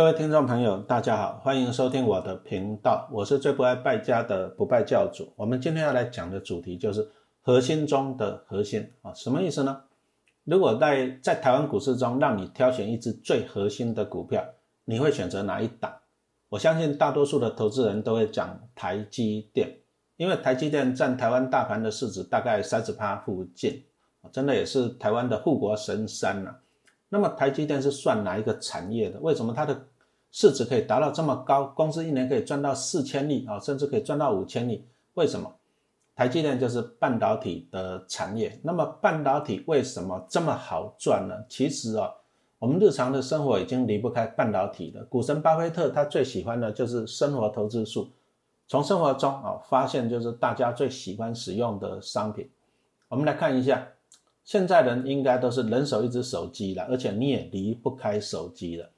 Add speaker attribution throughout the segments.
Speaker 1: 各位听众朋友，大家好，欢迎收听我的频道，我是最不爱败家的不败教主。我们今天要来讲的主题就是核心中的核心啊，什么意思呢？如果在在台湾股市中让你挑选一只最核心的股票，你会选择哪一档？我相信大多数的投资人都会讲台积电，因为台积电占台湾大盘的市值大概三十趴附近，真的也是台湾的护国神山呐。那么台积电是算哪一个产业的？为什么它的市值可以达到这么高？公司一年可以赚到四千亿啊，甚至可以赚到五千亿？为什么？台积电就是半导体的产业。那么半导体为什么这么好赚呢？其实啊，我们日常的生活已经离不开半导体了。股神巴菲特他最喜欢的就是生活投资术，从生活中啊发现就是大家最喜欢使用的商品。我们来看一下。现在人应该都是人手一只手机了，而且你也离不开手机了。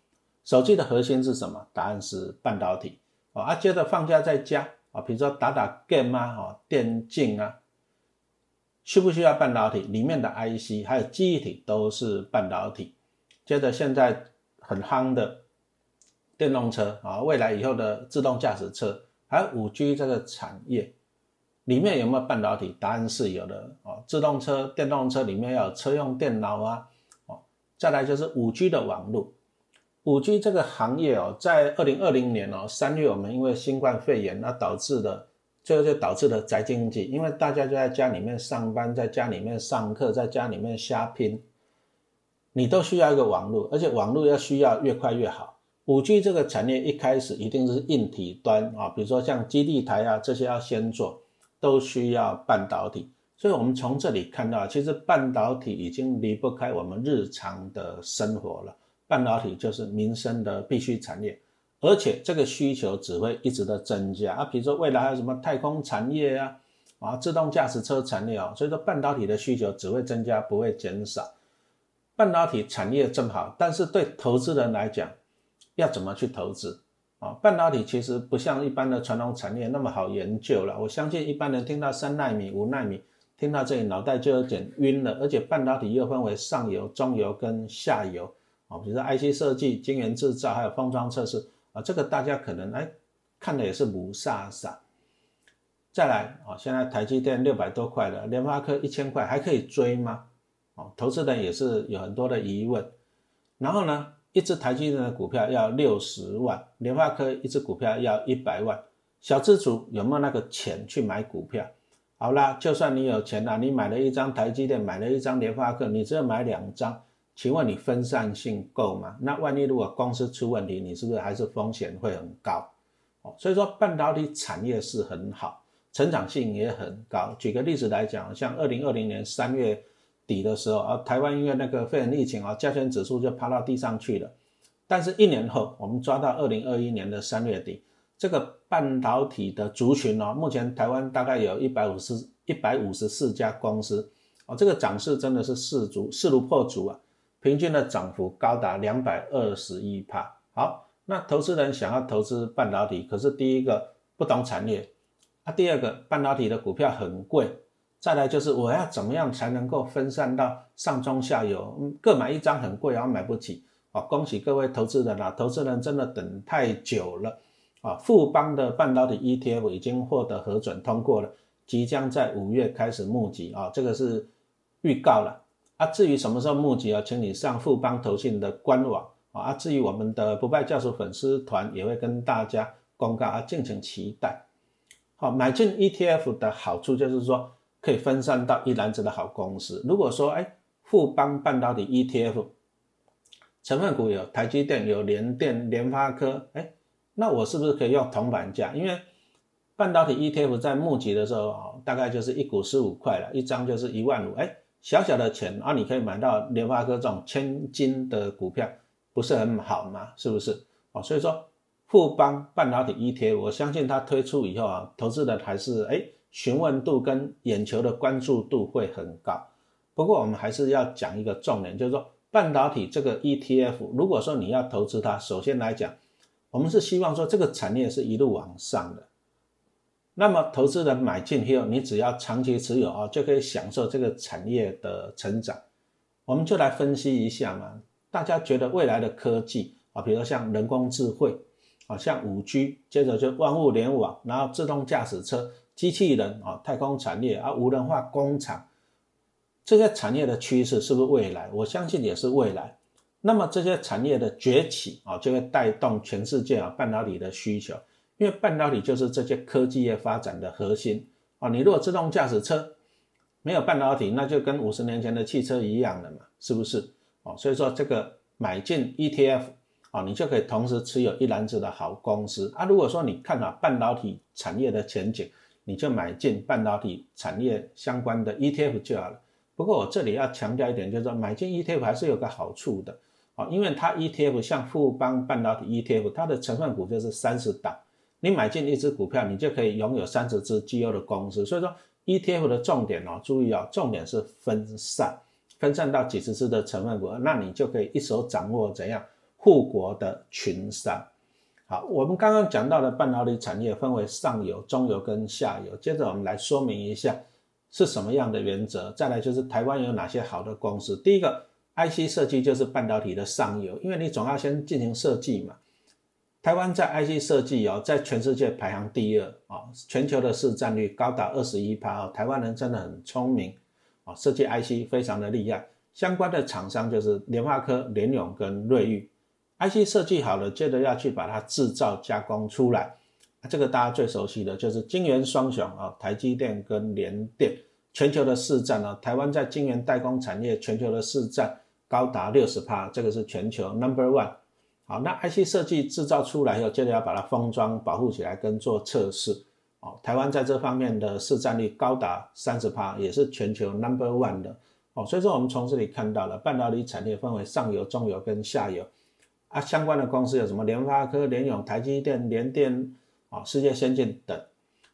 Speaker 1: 手机的核心是什么？答案是半导体啊。接着放假在家啊，比如说打打 game 啊，哦，电竞啊，需不需要半导体？里面的 IC 还有记忆体都是半导体。接着现在很夯的电动车啊，未来以后的自动驾驶车，还有五 G 这个产业。里面有没有半导体？答案是有的哦。自动车、电动车里面要有车用电脑啊，哦，再来就是五 G 的网络。五 G 这个行业哦，在二零二零年哦三月，我们因为新冠肺炎，那导致的，最后就导致了宅经济，因为大家就在家里面上班，在家里面上课，在家里面瞎拼，你都需要一个网络，而且网络要需要越快越好。五 G 这个产业一开始一定是硬体端啊，比如说像基地台啊这些要先做。都需要半导体，所以我们从这里看到，其实半导体已经离不开我们日常的生活了。半导体就是民生的必须产业，而且这个需求只会一直的增加啊。比如说未来还有什么太空产业啊，啊，自动驾驶车产业啊，所以说半导体的需求只会增加，不会减少。半导体产业正好，但是对投资人来讲，要怎么去投资？啊，半导体其实不像一般的传统产业那么好研究了。我相信一般人听到三纳米、五纳米，听到这里脑袋就有点晕了。而且半导体又分为上游、中游跟下游啊，比如说 IC 设计、晶圆制造，还有封装测试啊，这个大家可能哎看的也是不飒飒。再来啊，现在台积电六百多块了，联发科一千块，还可以追吗？哦，投资人也是有很多的疑问。然后呢？一只台积电的股票要六十万，联发科一只股票要一百万，小资主有没有那个钱去买股票？好啦，就算你有钱啦，你买了一张台积电，买了一张联发科，你只有买两张，请问你分散性够吗？那万一如果公司出问题，你是不是还是风险会很高？哦，所以说半导体产业是很好，成长性也很高。举个例子来讲，像二零二零年三月。底的时候啊，台湾因为那个肺炎疫情啊，加权指数就趴到地上去了。但是，一年后，我们抓到二零二一年的三月底，这个半导体的族群哦，目前台湾大概有一百五十一百五十四家公司哦，这个涨势真的是势足势如破竹啊，平均的涨幅高达两百二十一帕。好，那投资人想要投资半导体，可是第一个不懂产业，啊，第二个半导体的股票很贵。再来就是我要怎么样才能够分散到上中下游，嗯各买一张很贵，然后买不起啊！恭喜各位投资人啊，投资人真的等太久了啊！富邦的半导体 ETF 已经获得核准通过了，即将在五月开始募集啊，这个是预告了啊。至于什么时候募集啊，请你上富邦投信的官网啊。至于我们的不败教授粉丝团也会跟大家公告啊，敬请期待。好，买进 ETF 的好处就是说。可以分散到一篮子的好公司。如果说，哎，富邦半导体 ETF 成分股有台积电、有联电、联发科，哎，那我是不是可以用铜板价？因为半导体 ETF 在募集的时候，大概就是一股十五块了，一张就是一万五，哎，小小的钱啊，你可以买到联发科这种千金的股票，不是很好吗？是不是？哦，所以说富邦半导体 ETF，我相信它推出以后啊，投资的还是哎。询问度跟眼球的关注度会很高，不过我们还是要讲一个重点，就是说半导体这个 ETF，如果说你要投资它，首先来讲，我们是希望说这个产业是一路往上的。那么投资人买进以后，你只要长期持有啊，就可以享受这个产业的成长。我们就来分析一下嘛，大家觉得未来的科技啊，比如像人工智慧啊，像五 G，接着就万物联网，然后自动驾驶车、机器人啊，太空产业啊，无人化工厂，这些产业的趋势是不是未来？我相信也是未来。那么这些产业的崛起啊，就会带动全世界啊半导体的需求，因为半导体就是这些科技业发展的核心啊。你如果自动驾驶车没有半导体，那就跟五十年前的汽车一样了嘛，是不是？哦，所以说这个买进 ETF 啊，你就可以同时持有一篮子的好公司啊。如果说你看好半导体产业的前景，你就买进半导体产业相关的 ETF 就好了。不过我这里要强调一点，就是说买进 ETF 还是有个好处的。啊，因为它 ETF 像富邦半导体 ETF，它的成分股就是三十档，你买进一只股票，你就可以拥有三十只绩优的公司。所以说 ETF 的重点哦，注意哦，重点是分散，分散到几十只的成分股，那你就可以一手掌握怎样护国的群山。好，我们刚刚讲到的半导体产业分为上游、中游跟下游，接着我们来说明一下是什么样的原则。再来就是台湾有哪些好的公司，第一个。IC 设计就是半导体的上游，因为你总要先进行设计嘛。台湾在 IC 设计哦，在全世界排行第二啊，全球的市占率高达二十一趴哦。台湾人真的很聪明啊，设计 IC 非常的厉害。相关的厂商就是联发科、联咏跟瑞昱。IC 设计好了，接着要去把它制造加工出来。这个大家最熟悉的就是晶圆双雄啊，台积电跟联电。全球的市占呢，台湾在晶圆代工产业全球的市占。高达六十趴，这个是全球 number one。好，那 IC 设计制造出来以后，接着要把它封装保护起来，跟做测试。哦，台湾在这方面的市占率高达三十趴，也是全球 number one 的。哦，所以说我们从这里看到了半导体产业分为上游、中游跟下游。啊，相关的公司有什么？联发科、联咏、台积电、联电，啊，世界先进等。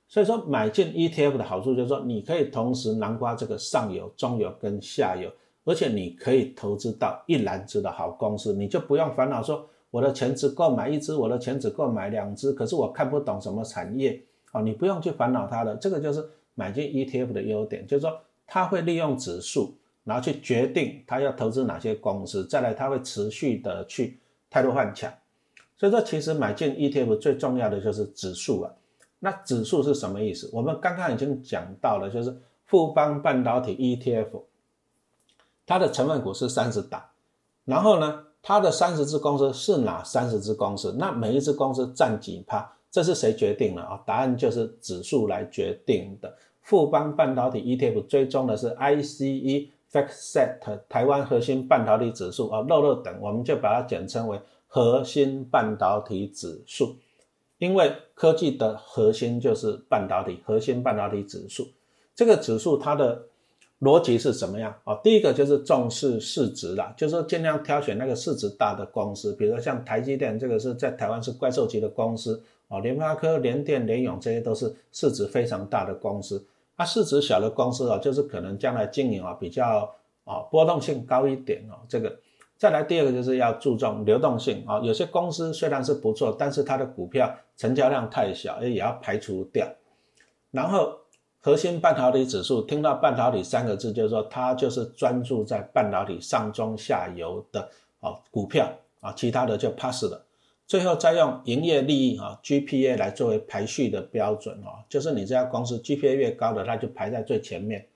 Speaker 1: 所以说买进 ETF 的好处就是说，你可以同时囊括这个上游、中游跟下游。而且你可以投资到一篮子的好公司，你就不用烦恼说我的钱只够买一只，我的钱只够买两只，可是我看不懂什么产业啊，你不用去烦恼它的，这个就是买进 ETF 的优点，就是说它会利用指数，然后去决定它要投资哪些公司，再来它会持续的去态度换强，所以说其实买进 ETF 最重要的就是指数啊，那指数是什么意思？我们刚刚已经讲到了，就是富邦半导体 ETF。它的成分股是三十档，然后呢，它的三十只公司是哪三十只公司？那每一只公司占几趴？这是谁决定了啊？答案就是指数来决定的。富邦半导体 ETF 追踪的是 ICE FactSet 台湾核心半导体指数啊，肉肉等，我们就把它简称为核心半导体指数，因为科技的核心就是半导体，核心半导体指数这个指数它的。逻辑是什么样啊？第一个就是重视市值啦，就是说尽量挑选那个市值大的公司，比如说像台积电，这个是在台湾是怪兽级的公司啊，联发科、联电、联咏这些都是市值非常大的公司。啊，市值小的公司啊，就是可能将来经营啊比较啊波动性高一点哦。这个再来第二个就是要注重流动性啊，有些公司虽然是不错，但是它的股票成交量太小，也要排除掉。然后。核心半导体指数，听到半导体三个字，就是说它就是专注在半导体上中下游的啊股票啊，其他的就 pass 了。最后再用营业利益啊 GPA 来作为排序的标准哦，就是你这家公司 GPA 越高的，它就排在最前面。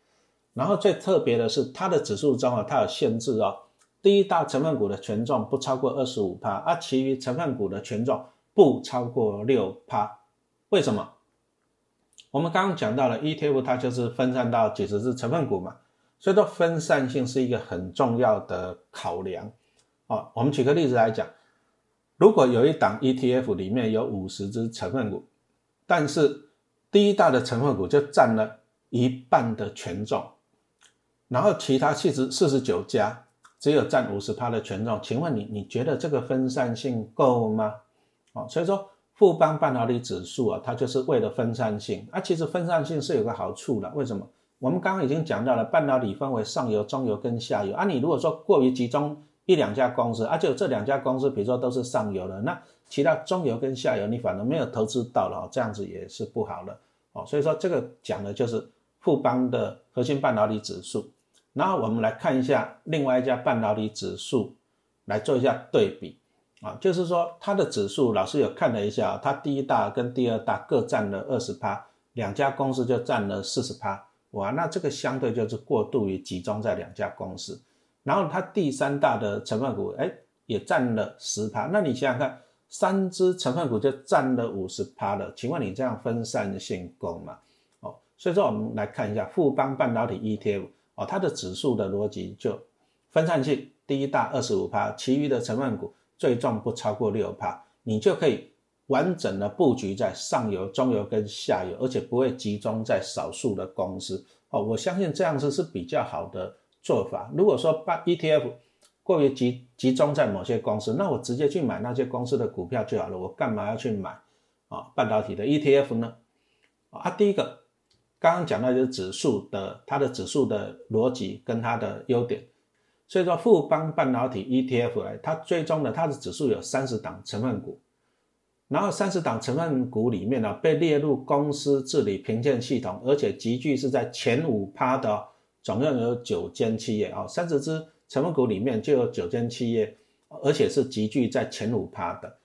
Speaker 1: 然后最特别的是，它的指数中啊，它有限制哦，第一大成分股的权重不超过二十五趴，而其余成分股的权重不超过六趴。为什么？我们刚刚讲到了 ETF，它就是分散到几十只成分股嘛，所以说分散性是一个很重要的考量。哦，我们举个例子来讲，如果有一档 ETF 里面有五十只成分股，但是第一大的成分股就占了一半的权重，然后其他七十四十九家只有占五十趴的权重，请问你你觉得这个分散性够吗？哦，所以说。富邦半导体指数啊，它就是为了分散性啊。其实分散性是有个好处的，为什么？我们刚刚已经讲到了，半导体分为上游、中游跟下游啊。你如果说过于集中一两家公司，啊，就这两家公司，比如说都是上游的，那其他中游跟下游你反而没有投资到了，这样子也是不好的哦。所以说这个讲的就是富邦的核心半导体指数。然后我们来看一下另外一家半导体指数，来做一下对比。啊，就是说它的指数，老师有看了一下，它第一大跟第二大各占了二十趴，两家公司就占了四十趴，哇，那这个相对就是过度于集中在两家公司。然后它第三大的成分股，哎，也占了十趴，那你想想看，三只成分股就占了五十趴了，请问你这样分散性够吗？哦，所以说我们来看一下富邦半导体 ETF，哦，它的指数的逻辑就分散性第一大二十五趴，其余的成分股。最重不超过六趴，你就可以完整的布局在上游、中游跟下游，而且不会集中在少数的公司哦。我相信这样子是比较好的做法。如果说把 ETF 过于集集中在某些公司，那我直接去买那些公司的股票就好了。我干嘛要去买啊半导体的 ETF 呢？啊，第一个刚刚讲到就是指数的它的指数的逻辑跟它的优点。所以说富邦半导体 ETF 来，它最终的它的指数有三十档成分股，然后三十档成分股里面呢被列入公司治理评鉴系统，而且集聚是在前五趴的，总共有九间企业啊，三十只成分股里面就有九间企业，而且是集聚在前五趴的。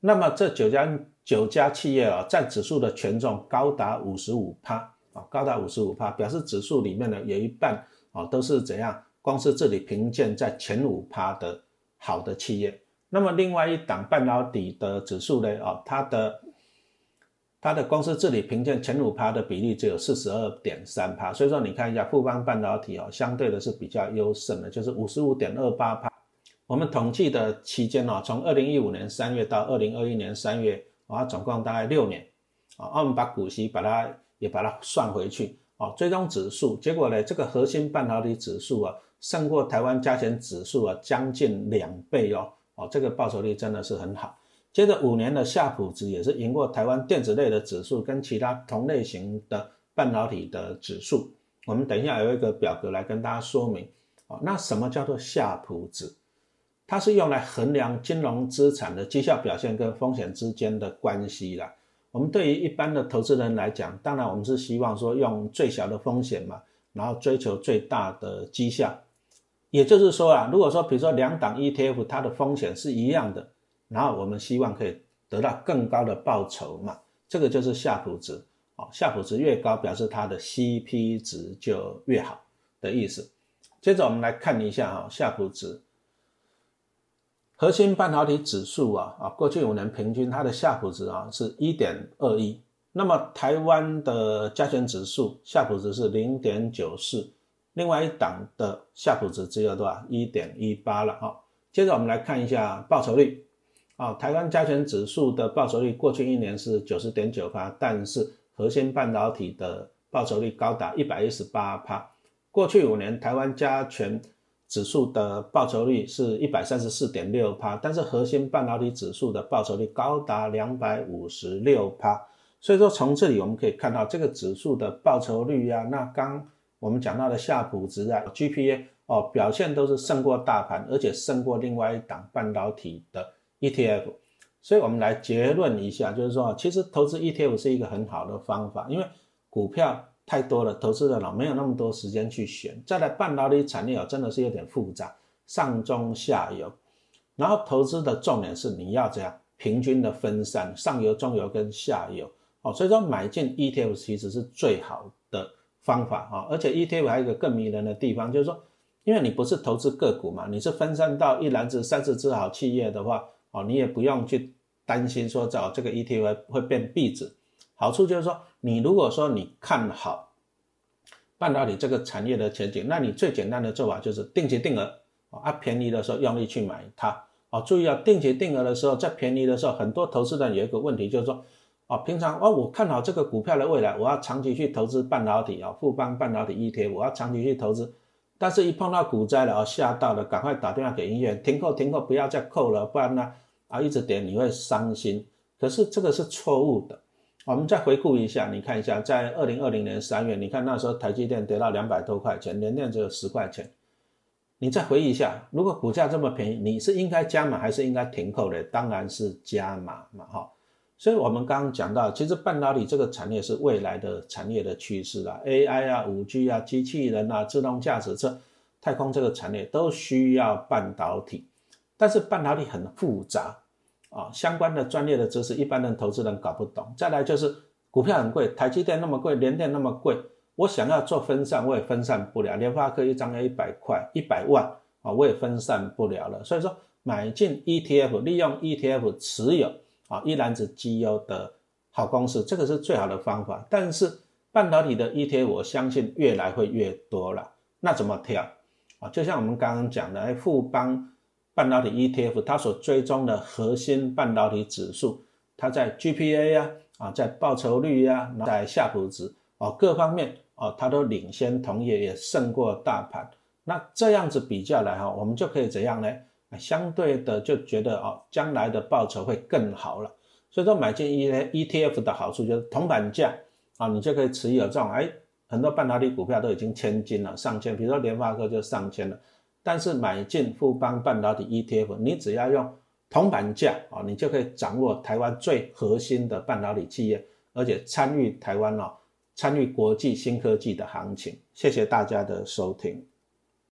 Speaker 1: 那么这九家九家企业啊，在指数的权重高达五十五趴啊，高达五十五趴，表示指数里面呢有一半啊都是怎样？公司这里评鉴在前五趴的好的企业，那么另外一档半导体的指数呢？啊，它的它的公司治理评鉴前五趴的比例只有四十二点三趴，所以说你看一下富邦半导体哦，相对的是比较优胜的，就是五十五点二八趴。我们统计的期间哦，从二零一五年三月到二零二一年三月，啊，总共大概六年啊，我们把股息把它也把它算回去哦，追踪指数结果呢，这个核心半导体指数啊。胜过台湾加权指数啊，将近两倍哦，哦，这个报酬率真的是很好。接着五年的夏普值也是赢过台湾电子类的指数跟其他同类型的半导体的指数。我们等一下有一个表格来跟大家说明。哦，那什么叫做夏普值？它是用来衡量金融资产的绩效表现跟风险之间的关系啦。我们对于一般的投资人来讲，当然我们是希望说用最小的风险嘛，然后追求最大的绩效。也就是说啊，如果说比如说两档 ETF 它的风险是一样的，然后我们希望可以得到更高的报酬嘛，这个就是夏普值哦，夏普值越高，表示它的 CP 值就越好的意思。接着我们来看一下哈，夏普值核心半导体指数啊啊，过去五年平均它的夏普值啊是一点二一，那么台湾的加权指数夏普值是零点九四。另外一档的夏普值只有多少？一点一八了哦。接着我们来看一下报酬率啊，台湾加权指数的报酬率过去一年是九十点九八，但是核心半导体的报酬率高达一百一十八帕。过去五年台湾加权指数的报酬率是一百三十四点六帕，但是核心半导体指数的报酬率高达两百五十六帕。所以说从这里我们可以看到这个指数的报酬率呀，那刚。我们讲到的夏普值啊，GPA 哦，表现都是胜过大盘，而且胜过另外一档半导体的 ETF。所以，我们来结论一下，就是说，其实投资 ETF 是一个很好的方法，因为股票太多了，投资的老没有那么多时间去选。再来，半导体产业哦，真的是有点复杂，上中下游。然后，投资的重点是你要这样平均的分散，上游、中游跟下游哦。所以说，买进 ETF 其实是最好的。方法啊，而且 ETF 还有一个更迷人的地方，就是说，因为你不是投资个股嘛，你是分散到一篮子、三四只好企业的话，哦，你也不用去担心说找这个 ETF 会变壁纸。好处就是说，你如果说你看好半导体这个产业的前景，那你最简单的做法就是定期定额啊，便宜的时候用力去买它啊。注意啊，定期定额的时候，在便宜的时候，很多投资人有一个问题就是说。啊，平常哦，我看好这个股票的未来，我要长期去投资半导体啊，富邦半导体 ETF，我要长期去投资。但是，一碰到股灾了，哦，吓到了，赶快打电话给医院，停扣，停扣，不要再扣了，不然呢，啊，一直点你会伤心。可是这个是错误的。我们再回顾一下，你看一下，在二零二零年三月，你看那时候台积电跌到两百多块钱，联电只有十块钱。你再回忆一下，如果股价这么便宜，你是应该加码还是应该停扣的？当然是加码嘛，哈。所以，我们刚刚讲到，其实半导体这个产业是未来的产业的趋势啊，AI 啊、五 G 啊、机器人啊、自动驾驶车、太空这个产业都需要半导体。但是半导体很复杂啊，相关的专业的知识，一般人投资人搞不懂。再来就是股票很贵，台积电那么贵，联电那么贵，我想要做分散，我也分散不了。联发科一张要一百块、一百万啊，我也分散不了了。所以说，买进 ETF，利用 ETF 持有啊一篮子绩优的好公司，这个是最好的方法。但是半导体的 ETF，我相信越来会越多了。那怎么挑啊？就像我们刚刚讲的，哎，富邦。半导体 ETF 它所追踪的核心半导体指数，它在 GPA 呀啊，在报酬率呀，在夏普值哦各方面哦，它都领先同业，也胜过大盘。那这样子比较来哈，我们就可以怎样呢？相对的就觉得哦，将来的报酬会更好了。所以说买进 E ETF 的好处就是铜板价啊，你就可以持有这种哎，很多半导体股票都已经千金了，上千，比如说联发科就上千了。但是买进富邦半导体 ETF，你只要用铜板价啊，你就可以掌握台湾最核心的半导体企业，而且参与台湾哦，参与国际新科技的行情。谢谢大家的收听。